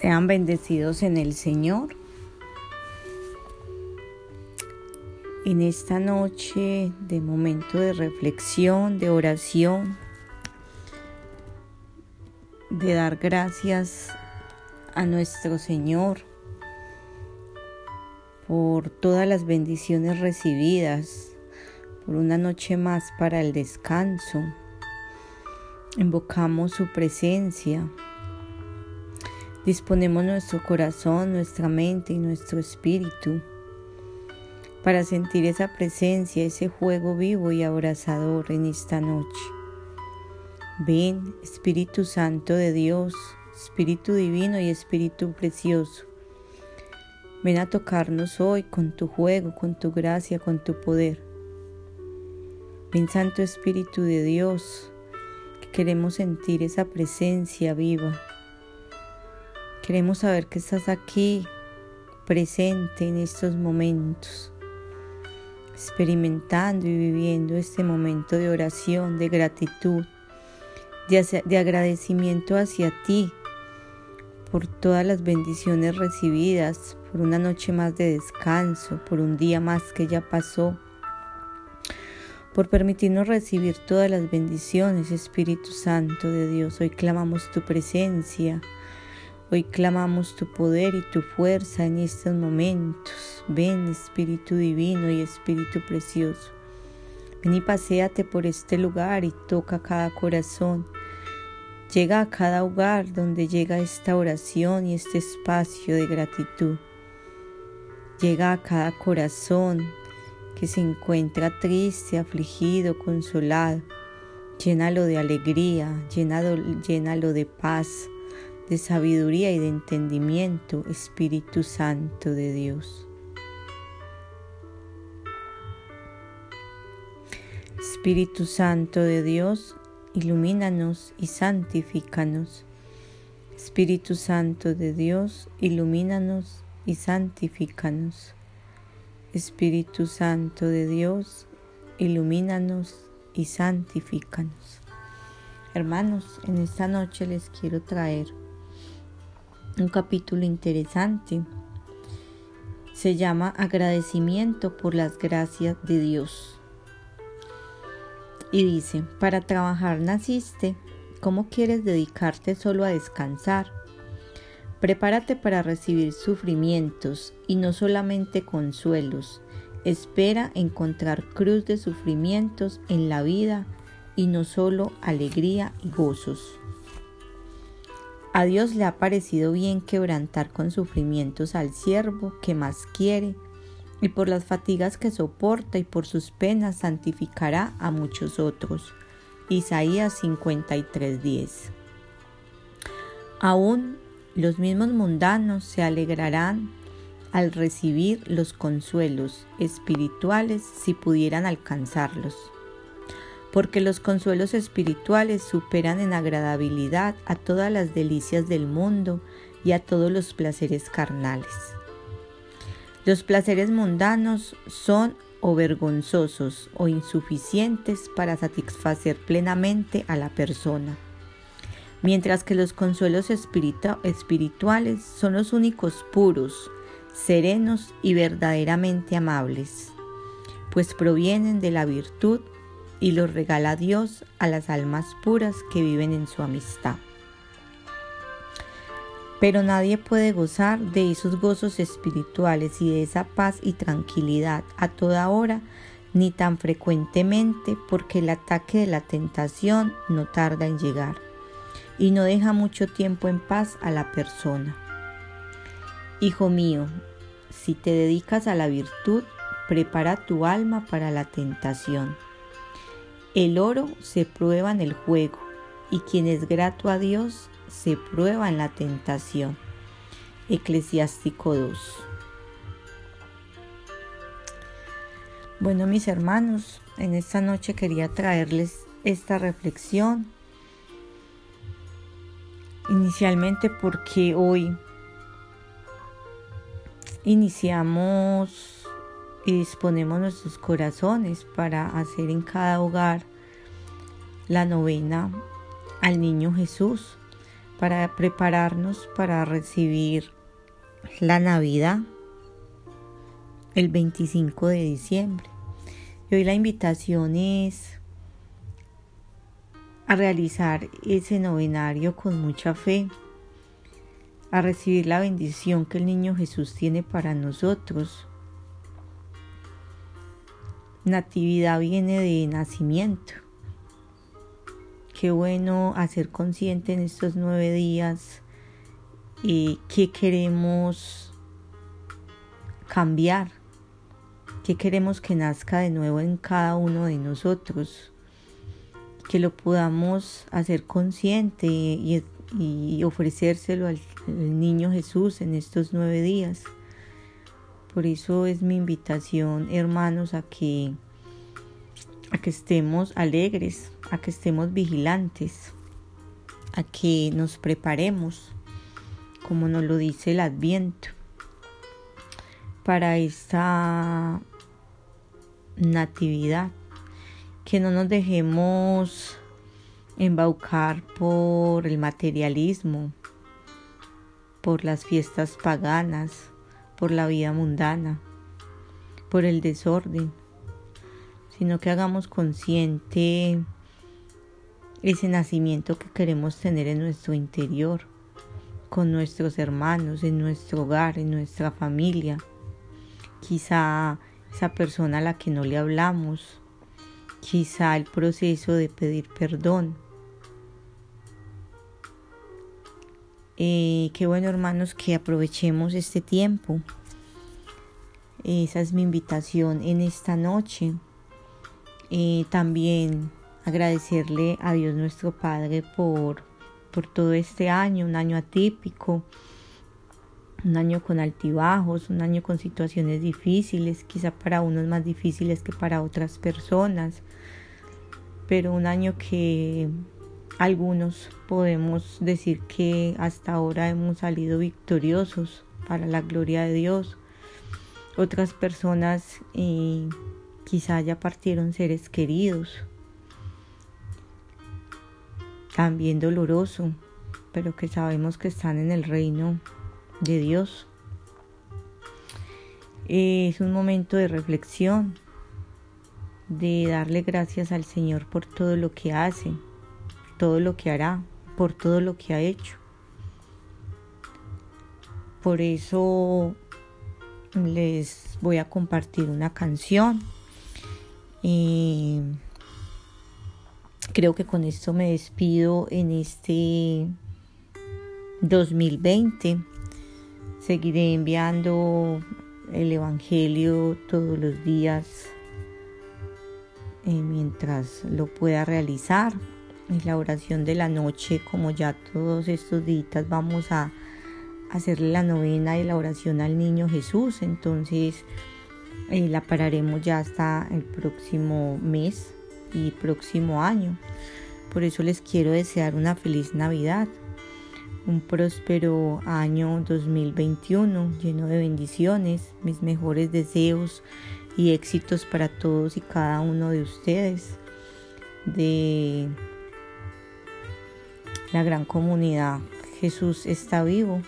Sean bendecidos en el Señor. En esta noche de momento de reflexión, de oración, de dar gracias a nuestro Señor por todas las bendiciones recibidas, por una noche más para el descanso. Invocamos su presencia Disponemos nuestro corazón, nuestra mente y nuestro espíritu para sentir esa presencia, ese juego vivo y abrazador en esta noche. Ven, Espíritu Santo de Dios, Espíritu Divino y Espíritu Precioso. Ven a tocarnos hoy con tu juego, con tu gracia, con tu poder. Ven Santo Espíritu de Dios, que queremos sentir esa presencia viva Queremos saber que estás aquí, presente en estos momentos, experimentando y viviendo este momento de oración, de gratitud, de, agradecimiento hacia ti por todas las bendiciones recibidas, por una noche más de descanso, por un día más que ya pasó, por permitirnos recibir todas las bendiciones, Espíritu Santo de Dios. Hoy clamamos tu presencia Hoy clamamos tu poder y tu fuerza en estos momentos. Ven Espíritu Divino y Espíritu Precioso. Ven y paséate por este lugar y toca cada corazón. Llega a cada hogar donde llega esta oración y este espacio de gratitud. Llega a cada corazón que se encuentra triste, afligido, consolado. Llénalo de alegría, llénalo de paz de sabiduría y de entendimiento, Espíritu Santo de Dios. Espíritu Santo de Dios, ilumínanos y santifícanos. Espíritu Santo de Dios, ilumínanos y santifícanos. Espíritu Santo de Dios, ilumínanos y santifícanos. Hermanos, en esta noche les quiero traer un capítulo interesante. Se llama Agradecimiento por las gracias de Dios. Y dice, para trabajar naciste, ¿cómo quieres dedicarte solo a descansar? Prepárate para recibir sufrimientos y no solamente consuelos. Espera encontrar cruz de sufrimientos en la vida y no solo alegría y gozos. A Dios le ha parecido bien quebrantar con sufrimientos al siervo que más quiere, y por las fatigas que soporta y por sus penas santificará a muchos otros. Isaías 53:10. Aún los mismos mundanos se alegrarán al recibir los consuelos espirituales si pudieran alcanzarlos porque los consuelos espirituales superan en agradabilidad a todas las delicias del mundo y a todos los placeres carnales. Los placeres mundanos son o vergonzosos o insuficientes para satisfacer plenamente a la persona, mientras que los consuelos espirituales son los únicos puros, serenos y verdaderamente amables, pues provienen de la virtud y los regala Dios a las almas puras que viven en su amistad. Pero nadie puede gozar de esos gozos espirituales y de esa paz y tranquilidad a toda hora ni tan frecuentemente porque el ataque de la tentación no tarda en llegar y no deja mucho tiempo en paz a la persona. Hijo mío, si te dedicas a la virtud, prepara tu alma para la tentación el oro se prueba en el juego y quien es grato a Dios se prueba en la tentación. Eclesiástico 2. Bueno, mis hermanos, en esta noche quería traerles esta reflexión. Inicialmente porque hoy iniciamos y disponemos nuestros corazones para hacer en cada hogar la novena al niño Jesús, para prepararnos para recibir la Navidad el 25 de diciembre. Y hoy la invitación es a realizar ese novenario con mucha fe, a recibir la bendición que el niño Jesús tiene para nosotros. Natividad viene de nacimiento. Qué bueno hacer consciente en estos nueve días y qué queremos cambiar, qué queremos que nazca de nuevo en cada uno de nosotros, que lo podamos hacer consciente y, ofrecérselo al, al niño Jesús en estos nueve días. Por eso es mi invitación, hermanos, a que a que estemos alegres, a que estemos vigilantes, a que nos preparemos, como nos lo dice el Adviento, para esta natividad, que no nos dejemos embaucar por el materialismo, por las fiestas paganas, por la vida mundana, por el desorden sino que hagamos consciente ese nacimiento que queremos tener en nuestro interior, con nuestros hermanos, en nuestro hogar, en nuestra familia. Quizá esa persona a la que no le hablamos, quizá el proceso de pedir perdón. Eh, qué bueno hermanos que aprovechemos este tiempo. Esa es mi invitación en esta noche también agradecerle a Dios nuestro Padre por, por todo este año, un año atípico, un año con altibajos, un año con situaciones difíciles, quizá para unos más difíciles que para otras personas, pero un año que algunos podemos decir que hasta ahora hemos salido victoriosos para la gloria de Dios. Otras personas eh, Quizá ya partieron seres queridos. También doloroso, pero que sabemos que están en el reino de Dios. Es un momento de reflexión, de darle gracias al Señor por todo lo que hace, todo lo que hará, por todo lo que ha hecho. Por eso les voy a compartir una canción y creo que con esto me despido en este 2020. Seguiré enviando el Evangelio todos los días eh, mientras lo pueda realizar. En la oración de la noche, como ya todos estos días vamos a hacerle la novena y la oración al niño Jesús. Entonces, y la pararemos ya hasta el próximo mes y próximo año. Por eso les quiero desear una feliz Navidad, un próspero año 2021 lleno de bendiciones, mis mejores deseos y éxitos para todos y cada uno de ustedes, de la gran comunidad. Jesús está vivo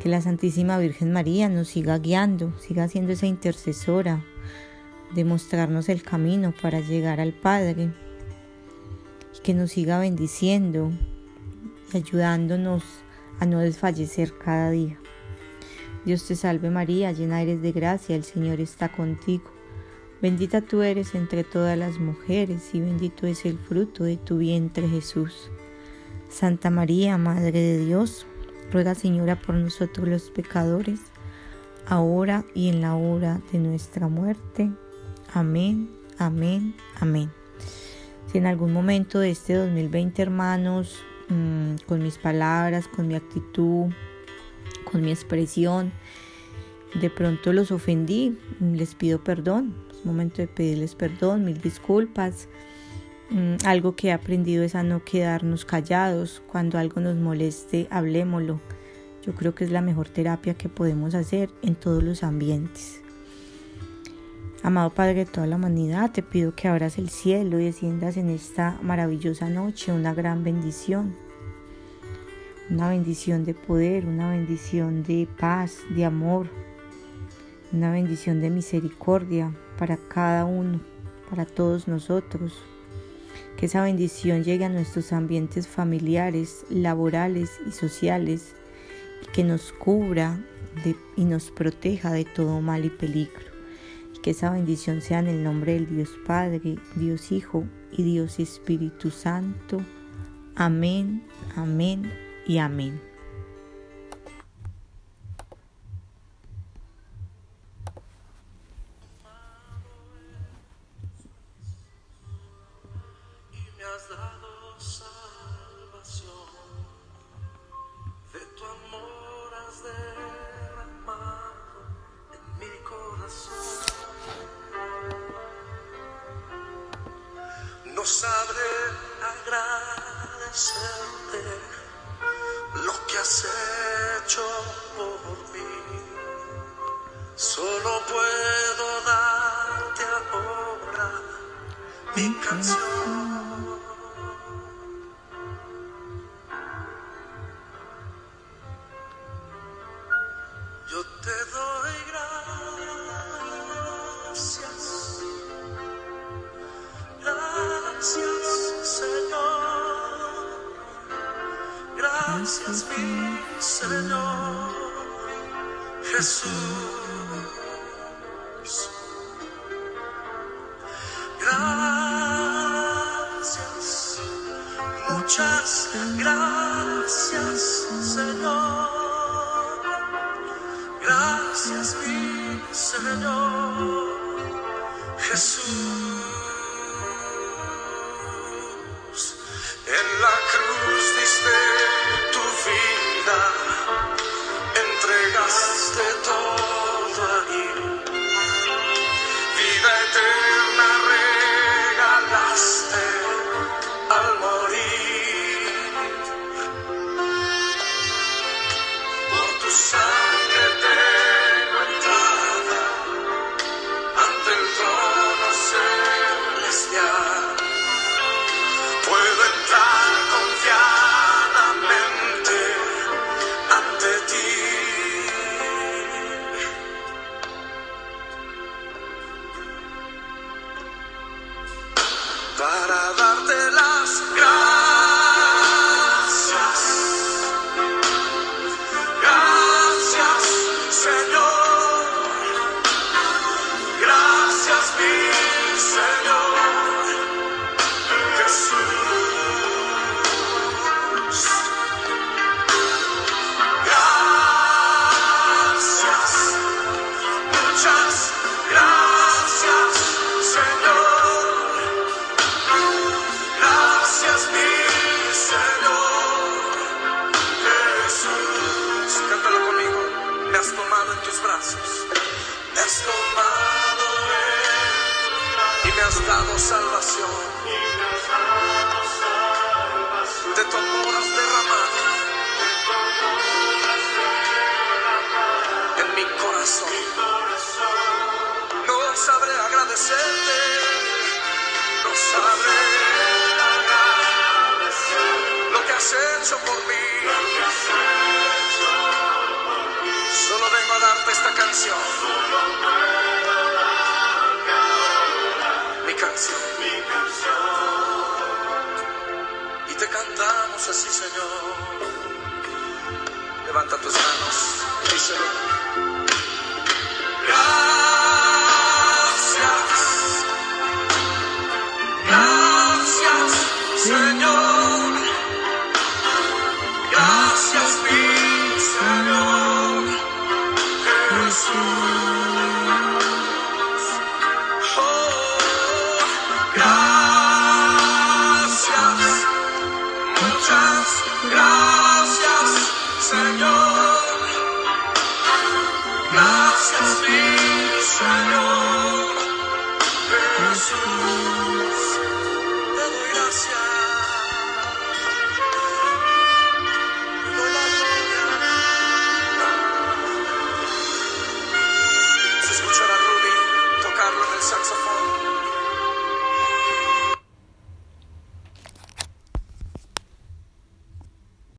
que la Santísima Virgen María nos siga guiando, siga siendo esa intercesora de mostrarnos el camino para llegar al Padre y que nos siga bendiciendo y ayudándonos a no desfallecer cada día. Dios te salve María, llena eres de gracia, el Señor está contigo. Bendita tú eres entre todas las mujeres y bendito es el fruto de tu vientre Jesús. Santa María, Madre de Dios, Ruega, Señora, por nosotros los pecadores, ahora y en la hora de nuestra muerte. Amén, amén, amén. Si en algún momento de este 2020, hermanos, mm, con mis palabras, con mi actitud, con mi expresión, de pronto los ofendí, les pido perdón. Momento de pedirles perdón, mil disculpas. Mm, algo que he aprendido es a no quedarnos callados. Cuando algo nos moleste, hablémoslo. Yo creo que es la mejor terapia que podemos hacer en todos los ambientes. Amado Padre de toda la humanidad, te pido que abras el cielo y desciendas en esta maravillosa noche una gran bendición. Una bendición de poder, una bendición de paz, de amor, una bendición de misericordia para cada uno, para todos nosotros. Que esa bendición llegue a nuestros ambientes familiares, laborales y sociales y que nos cubra y nos proteja de todo mal y peligro. Y que esa bendición sea en el nombre del Dios Padre, Dios Hijo y Dios Espíritu Santo. Amén, amén y amén. Jesús. Gracias. Muchas gracias, Señor. Gracias, mi Señor. Jesús. Para darte no sabré lo que has hecho por mí. Solo vengo a darte esta canción. Mi canción. Y te cantamos así, Señor. Levanta tus manos y díselo. Gracias, mi Señor, Jesús.